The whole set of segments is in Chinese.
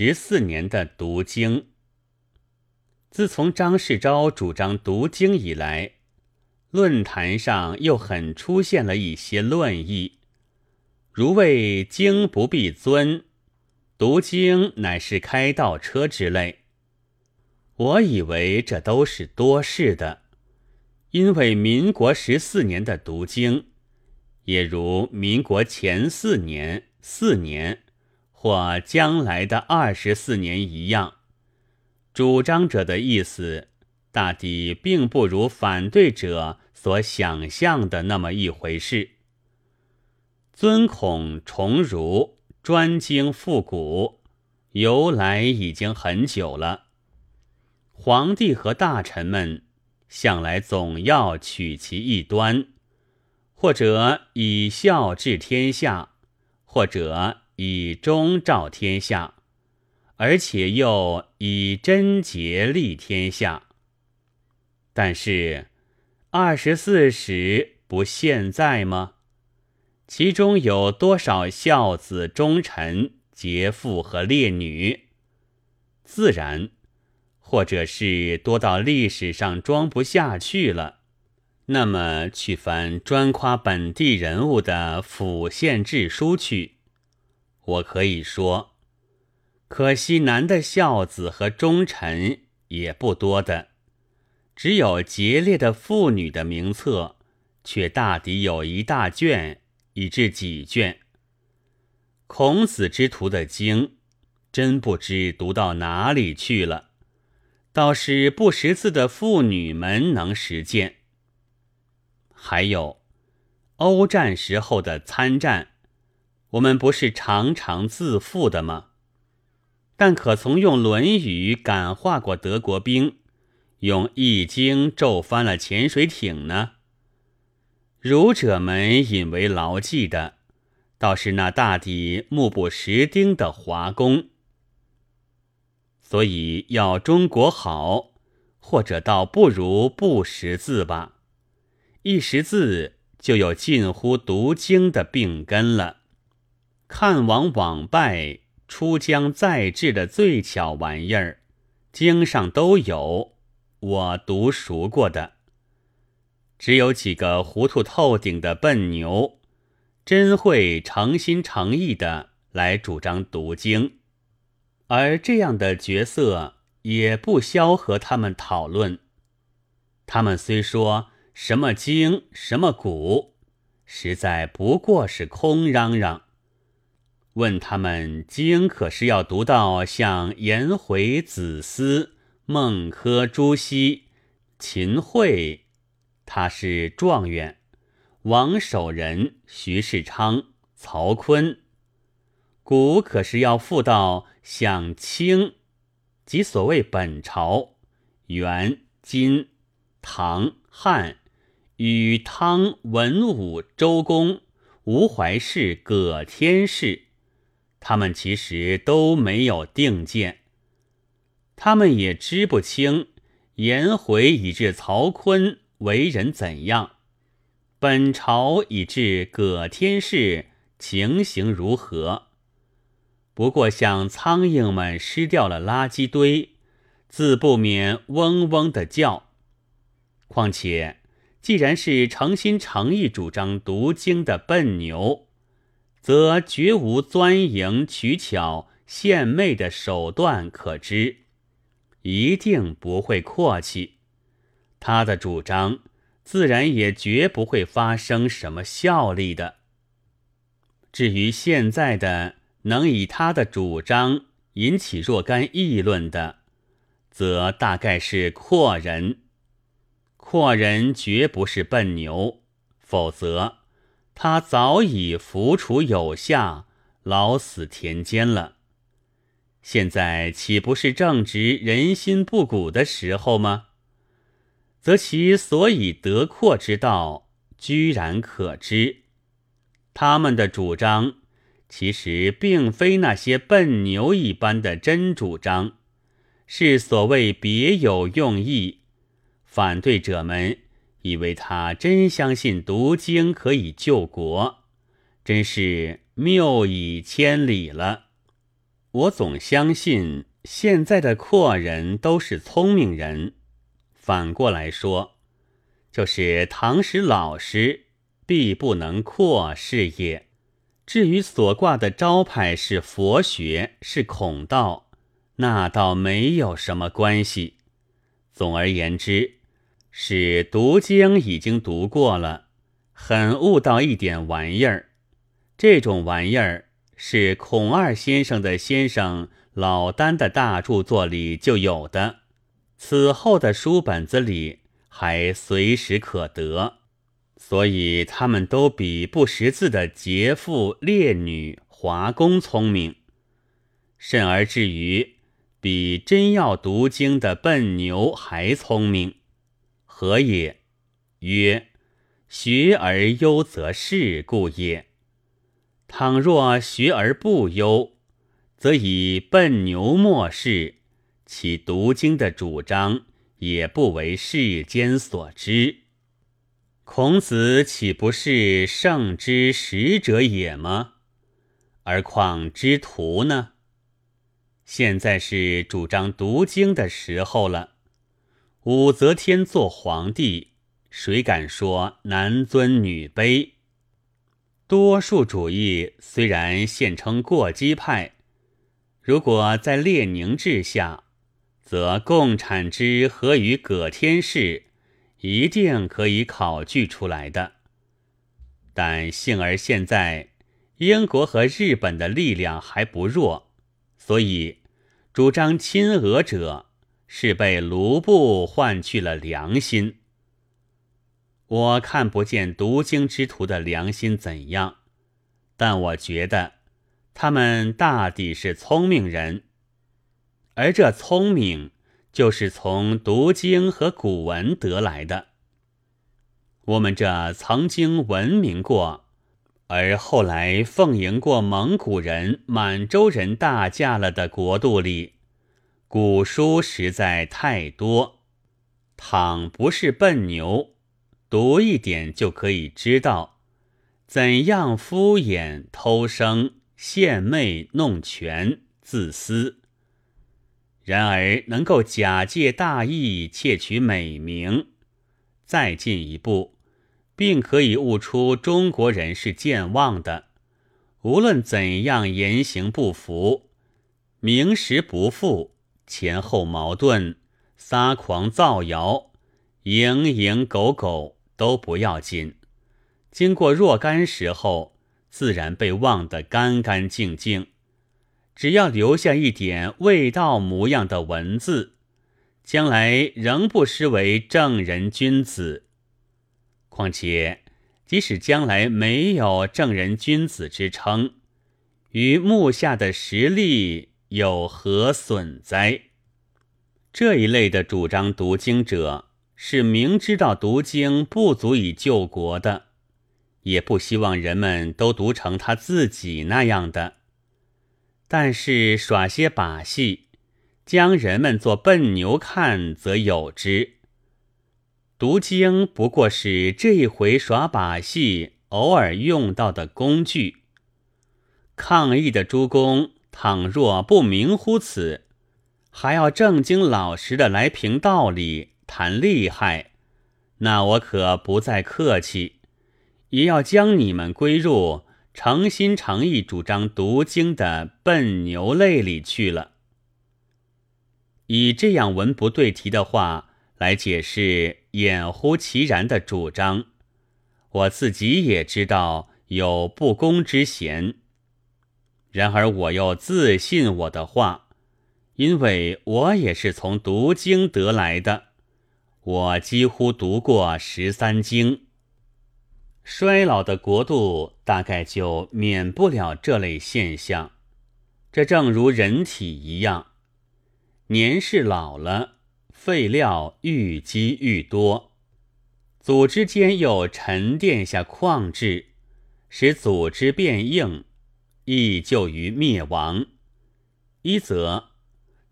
十四年的读经。自从张世钊主张读经以来，论坛上又很出现了一些论议，如谓经不必尊，读经乃是开道车之类。我以为这都是多事的，因为民国十四年的读经，也如民国前四年、四年或将来的二十四年一样。主张者的意思，大抵并不如反对者所想象的那么一回事。尊孔崇儒、专精复古，由来已经很久了。皇帝和大臣们向来总要取其一端，或者以孝治天下，或者以忠照天下。而且又以贞洁立天下，但是二十四史不现在吗？其中有多少孝子忠臣、节妇和烈女？自然，或者是多到历史上装不下去了。那么去翻专夸本地人物的府县志书去，我可以说。可惜男的孝子和忠臣也不多的，只有节烈的妇女的名册，却大抵有一大卷，以至几卷。孔子之徒的经，真不知读到哪里去了。倒是不识字的妇女们能实践。还有欧战时候的参战，我们不是常常自负的吗？但可从用《论语》感化过德国兵，用《易经》咒翻了潜水艇呢？儒者们引为牢记的，倒是那大抵目不识丁的华工。所以要中国好，或者倒不如不识字吧。一识字，就有近乎读经的病根了。看往往拜。出将在制的最巧玩意儿，经上都有，我读熟过的。只有几个糊涂透顶的笨牛，真会诚心诚意的来主张读经，而这样的角色也不消和他们讨论。他们虽说什么经什么古，实在不过是空嚷嚷。问他们经可是要读到像颜回、子思、孟轲、朱熹、秦桧，他是状元；王守仁、徐世昌、曹锟，古可是要复到像清，即所谓本朝、元、金、唐、汉与汤、文武、周公、吴怀氏、葛天氏。他们其实都没有定见，他们也知不清颜回以至曹锟为人怎样，本朝以至葛天氏情形如何。不过像苍蝇们失掉了垃圾堆，自不免嗡嗡的叫。况且，既然是诚心诚意主张读经的笨牛。则绝无钻营取巧、献媚的手段可知，一定不会阔气。他的主张自然也绝不会发生什么效力的。至于现在的能以他的主张引起若干议论的，则大概是阔人。阔人绝不是笨牛，否则。他早已浮楚有下，老死田间了。现在岂不是正值人心不古的时候吗？则其所以得阔之道，居然可知。他们的主张，其实并非那些笨牛一般的真主张，是所谓别有用意。反对者们。以为他真相信读经可以救国，真是谬以千里了。我总相信现在的阔人都是聪明人。反过来说，就是唐时老实，必不能阔是也。至于所挂的招牌是佛学，是孔道，那倒没有什么关系。总而言之，是读经已经读过了，很悟到一点玩意儿。这种玩意儿是孔二先生的先生老丹的大著作里就有的，此后的书本子里还随时可得。所以他们都比不识字的劫富烈女、华工聪明，甚而至于比真要读经的笨牛还聪明。何也？曰：学而优则仕故也。倘若学而不优，则以笨牛莫视，其读经的主张也不为世间所知。孔子岂不是圣之使者也吗？而况之徒呢？现在是主张读经的时候了。武则天做皇帝，谁敢说男尊女卑？多数主义虽然现称过激派，如果在列宁治下，则共产之何于葛天氏？一定可以考据出来的，但幸而现在英国和日本的力量还不弱，所以主张亲俄者是被卢布换去了良心。我看不见读经之徒的良心怎样，但我觉得他们大抵是聪明人，而这聪明。就是从读经和古文得来的。我们这曾经闻名过，而后来奉迎过蒙古人、满洲人大驾了的国度里，古书实在太多。倘不是笨牛，读一点就可以知道怎样敷衍、偷生、献媚、弄权、自私。然而能够假借大义窃取美名，再进一步，并可以悟出中国人是健忘的，无论怎样言行不符、名实不符、前后矛盾、撒狂造谣、蝇营狗苟都不要紧，经过若干时候，自然被忘得干干净净。只要留下一点味道模样的文字，将来仍不失为正人君子。况且，即使将来没有正人君子之称，于目下的实力有何损哉？这一类的主张读经者，是明知道读经不足以救国的，也不希望人们都读成他自己那样的。但是耍些把戏，将人们做笨牛看，则有之。读经不过是这一回耍把戏偶尔用到的工具。抗议的诸公倘若不明乎此，还要正经老实的来评道理、谈厉害，那我可不再客气，也要将你们归入。诚心诚意主张读经的笨牛类里去了。以这样文不对题的话来解释掩乎其然的主张，我自己也知道有不公之嫌。然而我又自信我的话，因为我也是从读经得来的，我几乎读过十三经。衰老的国度大概就免不了这类现象，这正如人体一样，年事老了，废料愈积愈多，组织间又沉淀下矿质，使组织变硬，易就于灭亡。一则，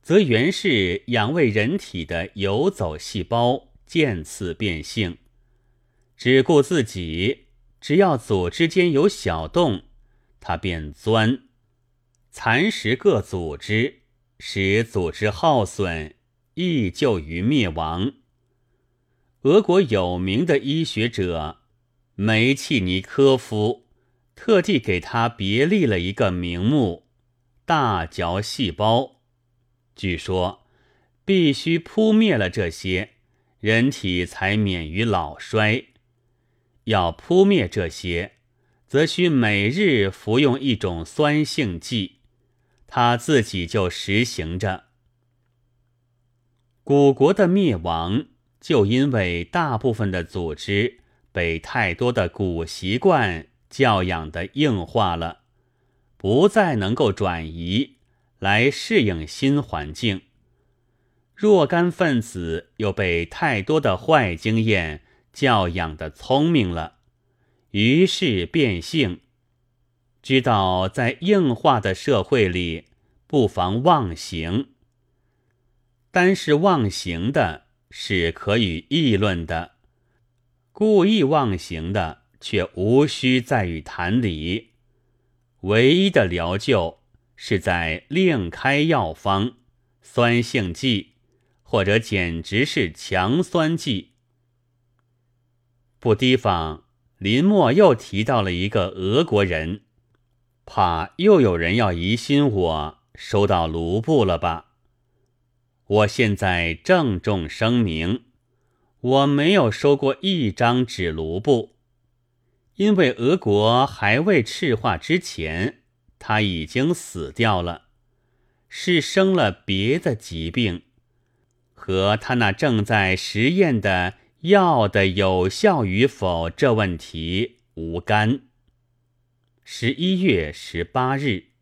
则原是养卫人体的游走细胞渐次变性，只顾自己。只要组织间有小洞，它便钻；蚕食各组织，使组织耗损，易就于灭亡。俄国有名的医学者梅契尼科夫特地给他别立了一个名目——大嚼细胞。据说，必须扑灭了这些，人体才免于老衰。要扑灭这些，则需每日服用一种酸性剂，他自己就实行着。古国的灭亡。就因为大部分的组织被太多的古习惯教养的硬化了，不再能够转移来适应新环境。若干分子又被太多的坏经验教养的聪明了，于是变性，知道在硬化的社会里不妨忘形。单是忘形的。是可以议论的，故意妄行的却无需再与谈理。唯一的疗救是在另开药方，酸性剂，或者简直是强酸剂。不提防，林默又提到了一个俄国人，怕又有人要疑心我收到卢布了吧？我现在郑重声明，我没有收过一张纸卢布，因为俄国还未赤化之前，他已经死掉了，是生了别的疾病，和他那正在实验的药的有效与否这问题无干。十一月十八日。